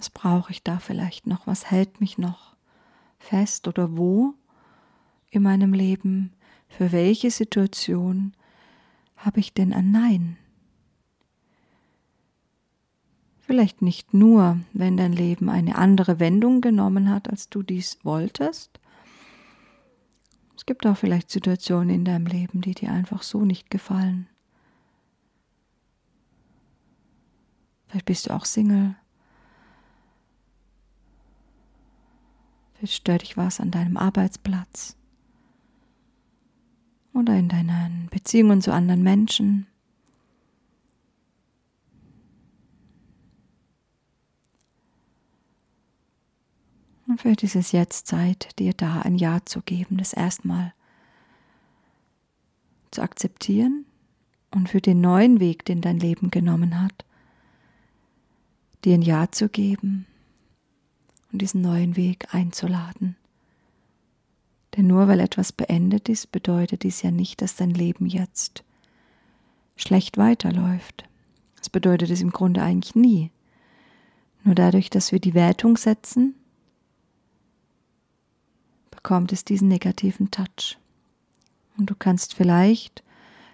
Was brauche ich da vielleicht noch? Was hält mich noch fest oder wo in meinem Leben? Für welche Situation habe ich denn ein Nein? Vielleicht nicht nur, wenn dein Leben eine andere Wendung genommen hat, als du dies wolltest. Es gibt auch vielleicht Situationen in deinem Leben, die dir einfach so nicht gefallen. Vielleicht bist du auch Single. Vielleicht stört dich was an deinem Arbeitsplatz oder in deinen Beziehungen zu anderen Menschen. Und vielleicht ist es jetzt Zeit, dir da ein Ja zu geben, das erstmal zu akzeptieren und für den neuen Weg, den dein Leben genommen hat, dir ein Ja zu geben und diesen neuen Weg einzuladen. Denn nur weil etwas beendet ist, bedeutet dies ja nicht, dass dein Leben jetzt schlecht weiterläuft. Das bedeutet es im Grunde eigentlich nie. Nur dadurch, dass wir die Wertung setzen, bekommt es diesen negativen Touch. Und du kannst vielleicht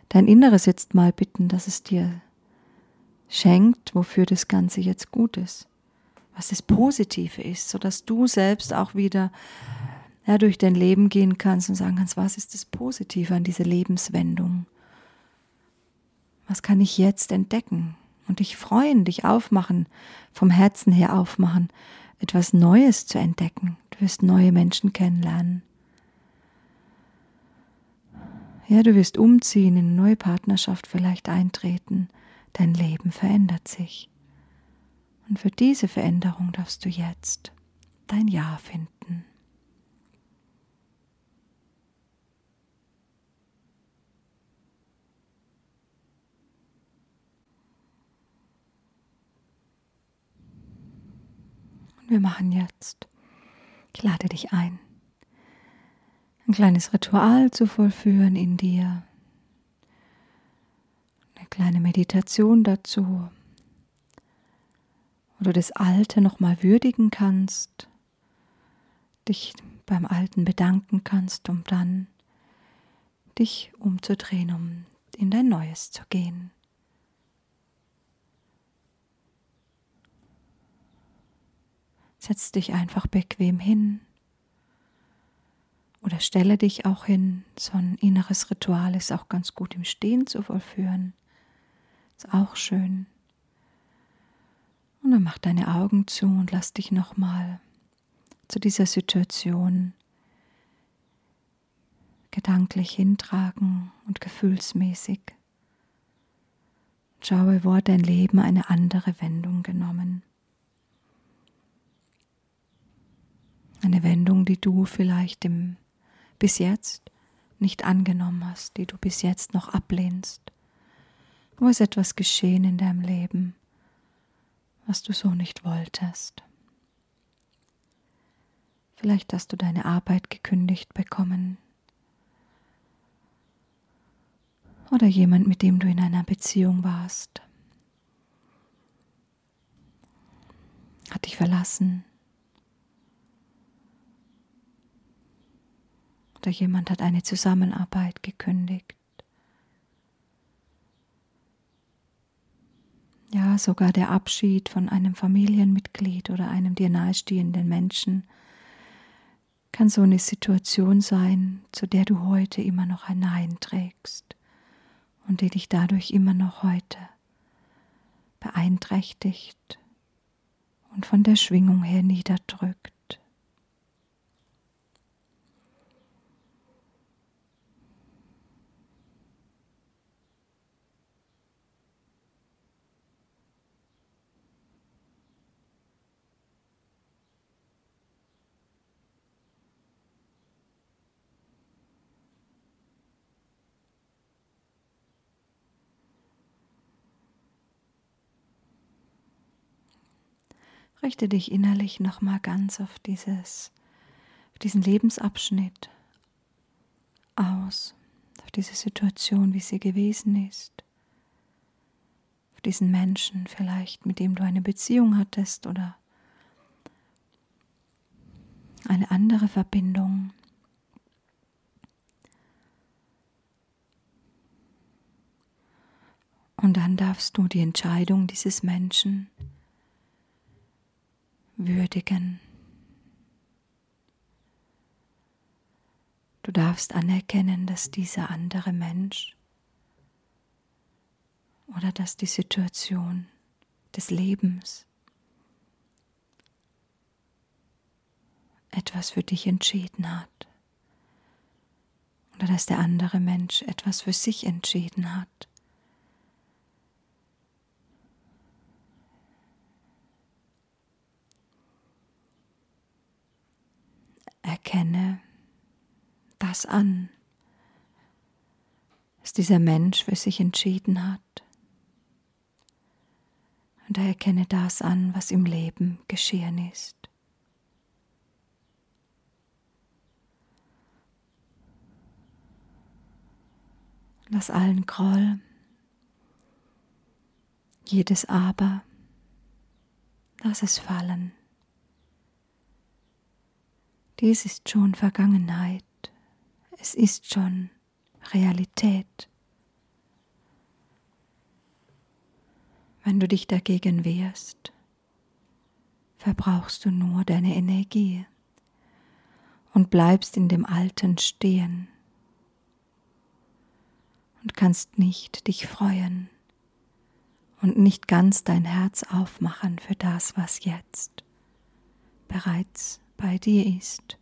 dein Inneres jetzt mal bitten, dass es dir schenkt, wofür das Ganze jetzt gut ist, was das Positive ist, sodass du selbst auch wieder ja, durch dein Leben gehen kannst und sagen kannst, was ist das Positive an dieser Lebenswendung? Was kann ich jetzt entdecken? Und dich freuen, dich aufmachen, vom Herzen her aufmachen, etwas Neues zu entdecken. Du wirst neue Menschen kennenlernen. Ja, du wirst umziehen, in eine neue Partnerschaft vielleicht eintreten. Dein Leben verändert sich. Und für diese Veränderung darfst du jetzt dein Ja finden. Und wir machen jetzt, ich lade dich ein, ein kleines Ritual zu vollführen in dir. Eine kleine Meditation dazu, wo du das Alte nochmal würdigen kannst, dich beim Alten bedanken kannst, um dann dich umzudrehen, um in dein Neues zu gehen. Setz dich einfach bequem hin oder stelle dich auch hin. So ein inneres Ritual ist auch ganz gut im Stehen zu vollführen. Ist auch schön. Und dann mach deine Augen zu und lass dich nochmal zu dieser Situation gedanklich hintragen und gefühlsmäßig. Schaue, wo hat dein Leben eine andere Wendung genommen. Eine Wendung, die du vielleicht im, bis jetzt nicht angenommen hast, die du bis jetzt noch ablehnst. Wo ist etwas geschehen in deinem Leben, was du so nicht wolltest? Vielleicht hast du deine Arbeit gekündigt bekommen. Oder jemand, mit dem du in einer Beziehung warst, hat dich verlassen. oder jemand hat eine Zusammenarbeit gekündigt. Ja, sogar der Abschied von einem Familienmitglied oder einem dir nahestehenden Menschen kann so eine Situation sein, zu der du heute immer noch ein Nein trägst und die dich dadurch immer noch heute beeinträchtigt und von der Schwingung her niederdrückt. Richte dich innerlich nochmal ganz auf dieses, auf diesen Lebensabschnitt aus, auf diese Situation, wie sie gewesen ist, auf diesen Menschen vielleicht, mit dem du eine Beziehung hattest oder eine andere Verbindung. Und dann darfst du die Entscheidung dieses Menschen würdigen. Du darfst anerkennen, dass dieser andere Mensch oder dass die Situation des Lebens etwas für dich entschieden hat oder dass der andere Mensch etwas für sich entschieden hat. Erkenne das an, was dieser Mensch für sich entschieden hat. Und erkenne das an, was im Leben geschehen ist. Lass allen Groll, jedes Aber, lass es fallen. Dies ist schon Vergangenheit, es ist schon Realität. Wenn du dich dagegen wehrst, verbrauchst du nur deine Energie und bleibst in dem Alten stehen und kannst nicht dich freuen und nicht ganz dein Herz aufmachen für das, was jetzt bereits bei dir ist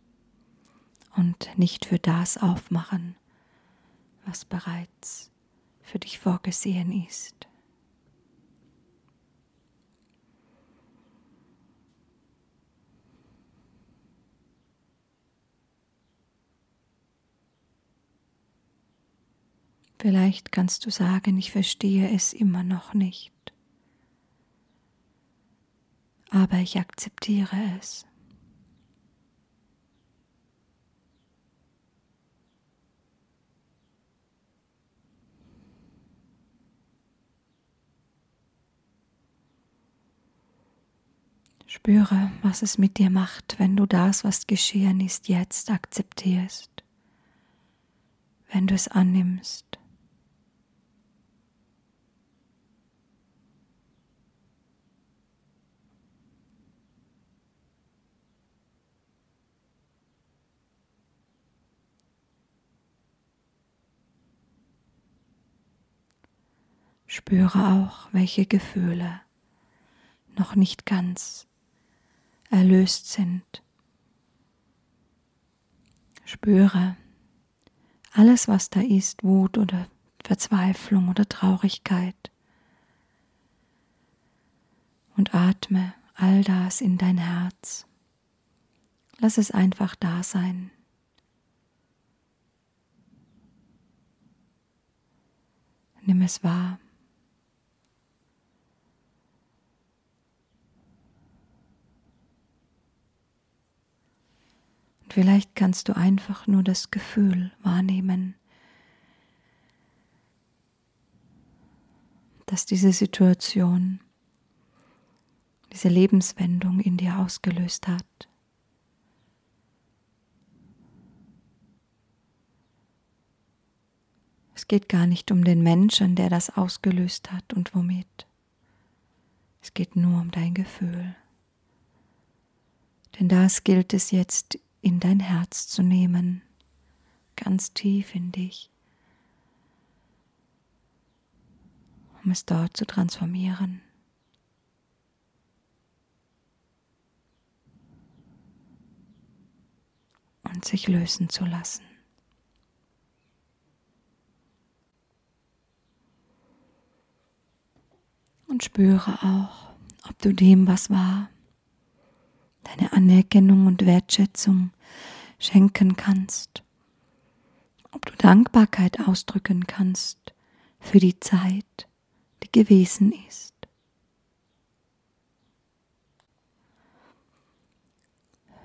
und nicht für das aufmachen, was bereits für dich vorgesehen ist. Vielleicht kannst du sagen, ich verstehe es immer noch nicht, aber ich akzeptiere es. Spüre, was es mit dir macht, wenn du das, was geschehen ist, jetzt akzeptierst, wenn du es annimmst. Spüre auch, welche Gefühle noch nicht ganz erlöst sind. Spüre alles, was da ist, Wut oder Verzweiflung oder Traurigkeit. Und atme all das in dein Herz. Lass es einfach da sein. Nimm es wahr. Vielleicht kannst du einfach nur das Gefühl wahrnehmen, dass diese Situation, diese Lebenswendung in dir ausgelöst hat. Es geht gar nicht um den Menschen, der das ausgelöst hat und womit. Es geht nur um dein Gefühl. Denn das gilt es jetzt in dein Herz zu nehmen, ganz tief in dich, um es dort zu transformieren. Und sich lösen zu lassen. Und spüre auch, ob du dem, was war, deine Anerkennung und Wertschätzung schenken kannst, ob du Dankbarkeit ausdrücken kannst für die Zeit, die gewesen ist.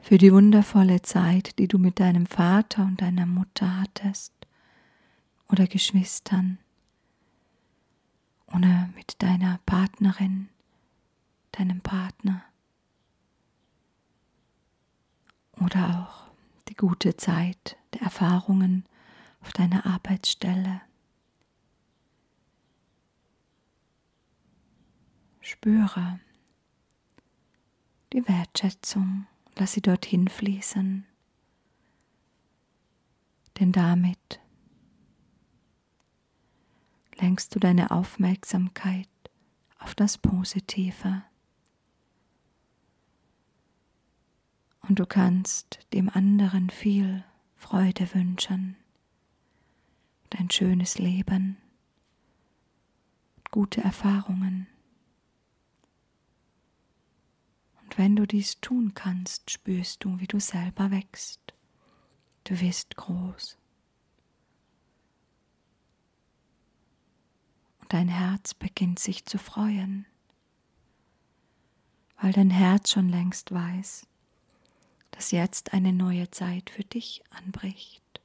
Für die wundervolle Zeit, die du mit deinem Vater und deiner Mutter hattest oder Geschwistern oder mit deiner Partnerin, deinem Partner oder auch die gute Zeit der Erfahrungen auf deiner Arbeitsstelle. Spüre die Wertschätzung, lass sie dorthin fließen, denn damit lenkst du deine Aufmerksamkeit auf das Positive. Und du kannst dem anderen viel Freude wünschen und ein schönes Leben, gute Erfahrungen. Und wenn du dies tun kannst, spürst du, wie du selber wächst. Du wirst groß. Und dein Herz beginnt sich zu freuen, weil dein Herz schon längst weiß, dass jetzt eine neue Zeit für dich anbricht,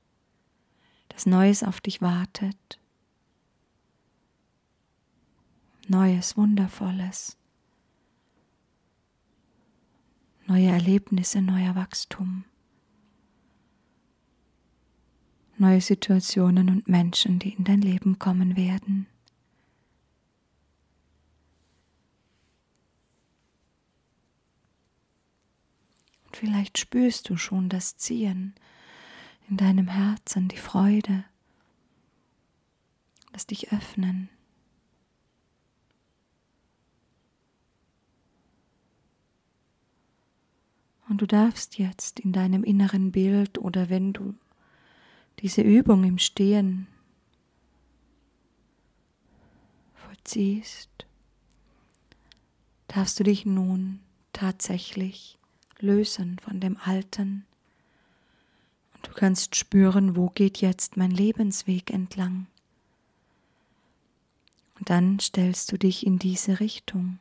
dass Neues auf dich wartet, Neues, Wundervolles, neue Erlebnisse, neuer Wachstum, neue Situationen und Menschen, die in dein Leben kommen werden. Vielleicht spürst du schon das Ziehen in deinem Herzen, die Freude, das dich öffnen. Und du darfst jetzt in deinem inneren Bild oder wenn du diese Übung im Stehen vollziehst, darfst du dich nun tatsächlich lösen von dem Alten. Und du kannst spüren, wo geht jetzt mein Lebensweg entlang. Und dann stellst du dich in diese Richtung.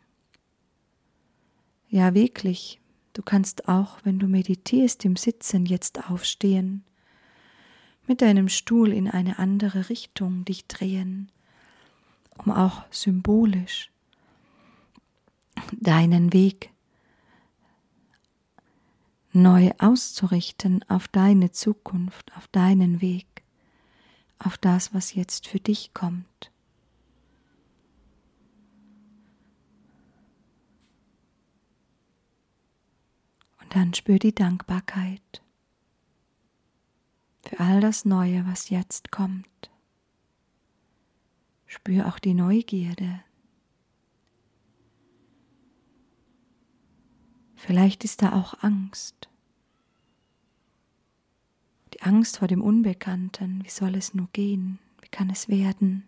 Ja, wirklich, du kannst auch, wenn du meditierst im Sitzen, jetzt aufstehen, mit deinem Stuhl in eine andere Richtung dich drehen, um auch symbolisch deinen Weg neu auszurichten auf deine Zukunft, auf deinen Weg, auf das, was jetzt für dich kommt. Und dann spür die Dankbarkeit für all das Neue, was jetzt kommt. Spür auch die Neugierde. Vielleicht ist da auch Angst. Die Angst vor dem Unbekannten. Wie soll es nur gehen? Wie kann es werden?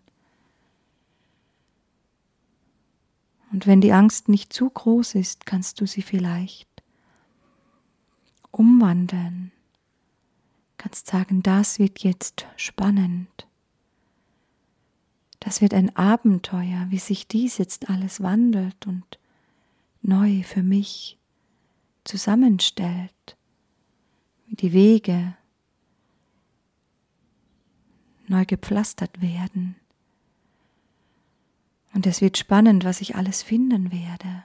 Und wenn die Angst nicht zu groß ist, kannst du sie vielleicht umwandeln. Kannst sagen, das wird jetzt spannend. Das wird ein Abenteuer, wie sich dies jetzt alles wandelt und neu für mich zusammenstellt, wie die Wege neu gepflastert werden. Und es wird spannend, was ich alles finden werde.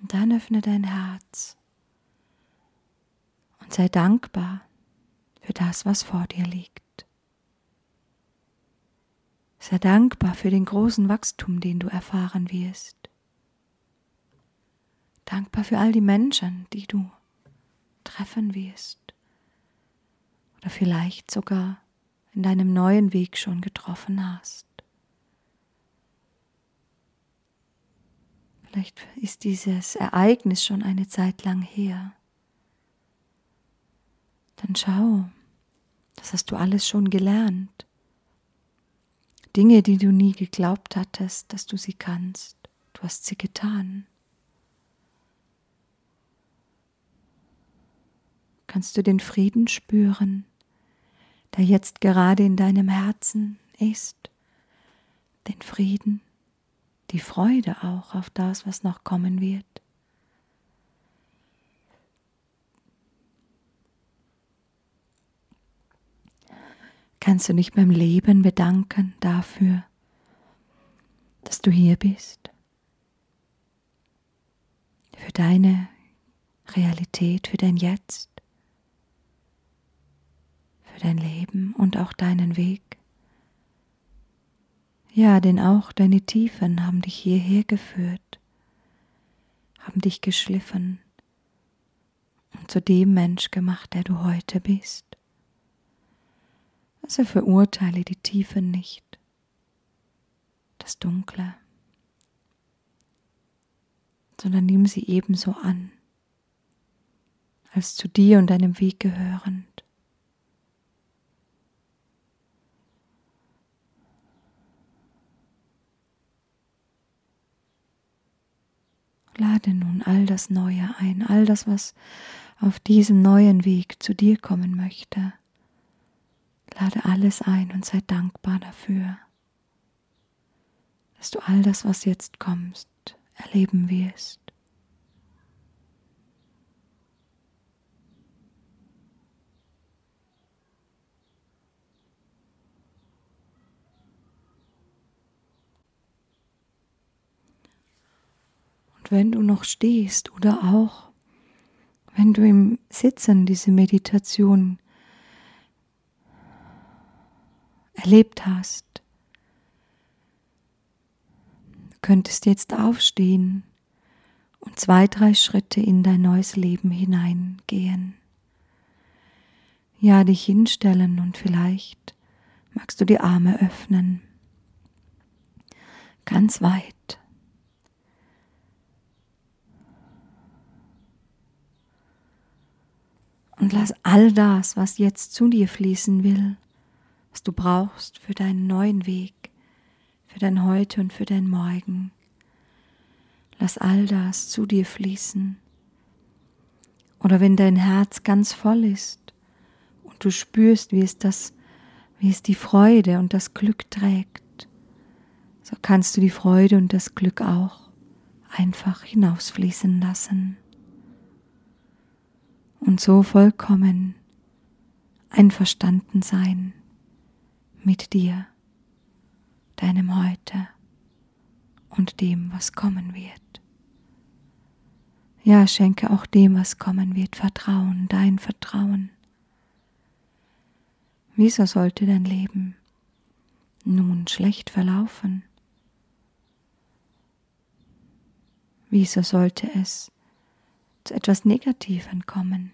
Und dann öffne dein Herz und sei dankbar für das, was vor dir liegt. Sei dankbar für den großen Wachstum, den du erfahren wirst. Dankbar für all die Menschen, die du treffen wirst. Oder vielleicht sogar in deinem neuen Weg schon getroffen hast. Vielleicht ist dieses Ereignis schon eine Zeit lang her. Dann schau, das hast du alles schon gelernt. Dinge, die du nie geglaubt hattest, dass du sie kannst, du hast sie getan. Kannst du den Frieden spüren, der jetzt gerade in deinem Herzen ist, den Frieden, die Freude auch auf das, was noch kommen wird. Kannst du dich beim Leben bedanken dafür, dass du hier bist, für deine Realität für dein Jetzt, für dein Leben und auch deinen Weg. Ja, denn auch deine Tiefen haben dich hierher geführt, haben dich geschliffen und zu dem Mensch gemacht, der du heute bist. Also verurteile die Tiefen nicht, das Dunkle, sondern nimm sie ebenso an, als zu dir und deinem Weg gehörend. Lade nun all das Neue ein, all das, was auf diesem neuen Weg zu dir kommen möchte. Lade alles ein und sei dankbar dafür, dass du all das, was jetzt kommst, erleben wirst. Wenn du noch stehst oder auch wenn du im Sitzen diese Meditation erlebt hast, du könntest jetzt aufstehen und zwei, drei Schritte in dein neues Leben hineingehen. Ja, dich hinstellen und vielleicht magst du die Arme öffnen. Ganz weit. Und lass all das, was jetzt zu dir fließen will, was du brauchst für deinen neuen Weg, für dein Heute und für dein Morgen, lass all das zu dir fließen. Oder wenn dein Herz ganz voll ist und du spürst, wie es das, wie es die Freude und das Glück trägt, so kannst du die Freude und das Glück auch einfach hinausfließen lassen und so vollkommen einverstanden sein mit dir, deinem Heute und dem, was kommen wird. Ja, schenke auch dem, was kommen wird, Vertrauen, dein Vertrauen. Wieso sollte dein Leben nun schlecht verlaufen? Wieso sollte es etwas Negativem kommen.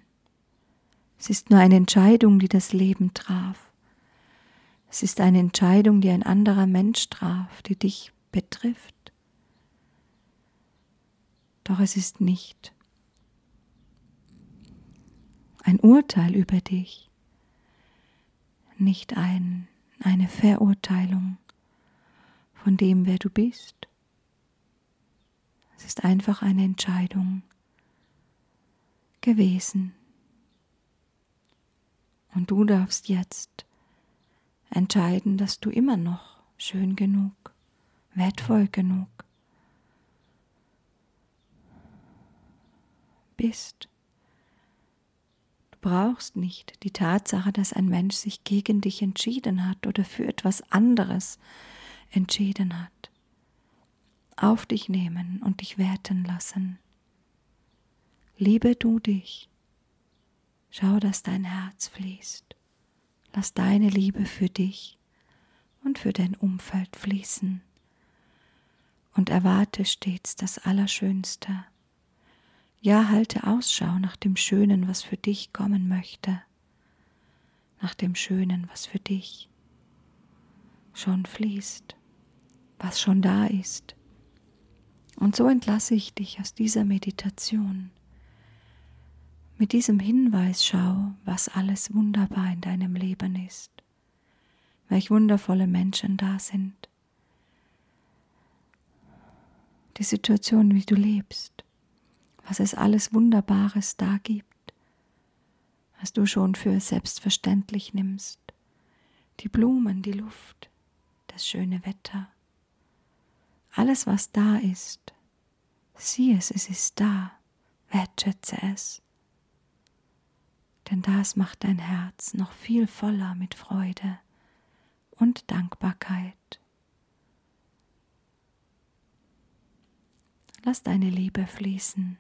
Es ist nur eine Entscheidung, die das Leben traf. Es ist eine Entscheidung, die ein anderer Mensch traf, die dich betrifft. Doch es ist nicht ein Urteil über dich, nicht ein, eine Verurteilung von dem, wer du bist. Es ist einfach eine Entscheidung, gewesen. Und du darfst jetzt entscheiden, dass du immer noch schön genug, wertvoll genug bist. Du brauchst nicht die Tatsache, dass ein Mensch sich gegen dich entschieden hat oder für etwas anderes entschieden hat. Auf dich nehmen und dich werten lassen. Liebe du dich. Schau, dass dein Herz fließt. Lass deine Liebe für dich und für dein Umfeld fließen. Und erwarte stets das Allerschönste. Ja, halte Ausschau nach dem Schönen, was für dich kommen möchte. Nach dem Schönen, was für dich schon fließt, was schon da ist. Und so entlasse ich dich aus dieser Meditation mit diesem Hinweis schau, was alles wunderbar in deinem Leben ist, welch wundervolle Menschen da sind, die Situation, wie du lebst, was es alles Wunderbares da gibt, was du schon für selbstverständlich nimmst, die Blumen, die Luft, das schöne Wetter, alles, was da ist, sieh es, es ist da, wertschätze es denn das macht dein Herz noch viel voller mit Freude und Dankbarkeit. Lass deine Liebe fließen.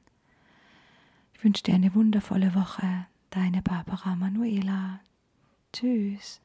Ich wünsche dir eine wundervolle Woche. Deine Barbara Manuela. Tschüss.